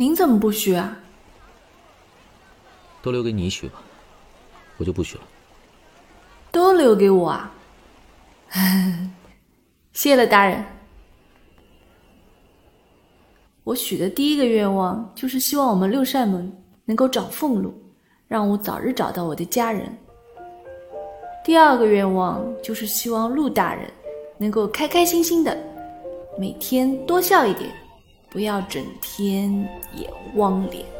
您怎么不许啊？都留给你许吧，我就不许了。都留给我啊？谢了大人。我许的第一个愿望就是希望我们六扇门能够找俸禄，让我早日找到我的家人。第二个愿望就是希望陆大人能够开开心心的，每天多笑一点，不要整天也汪脸。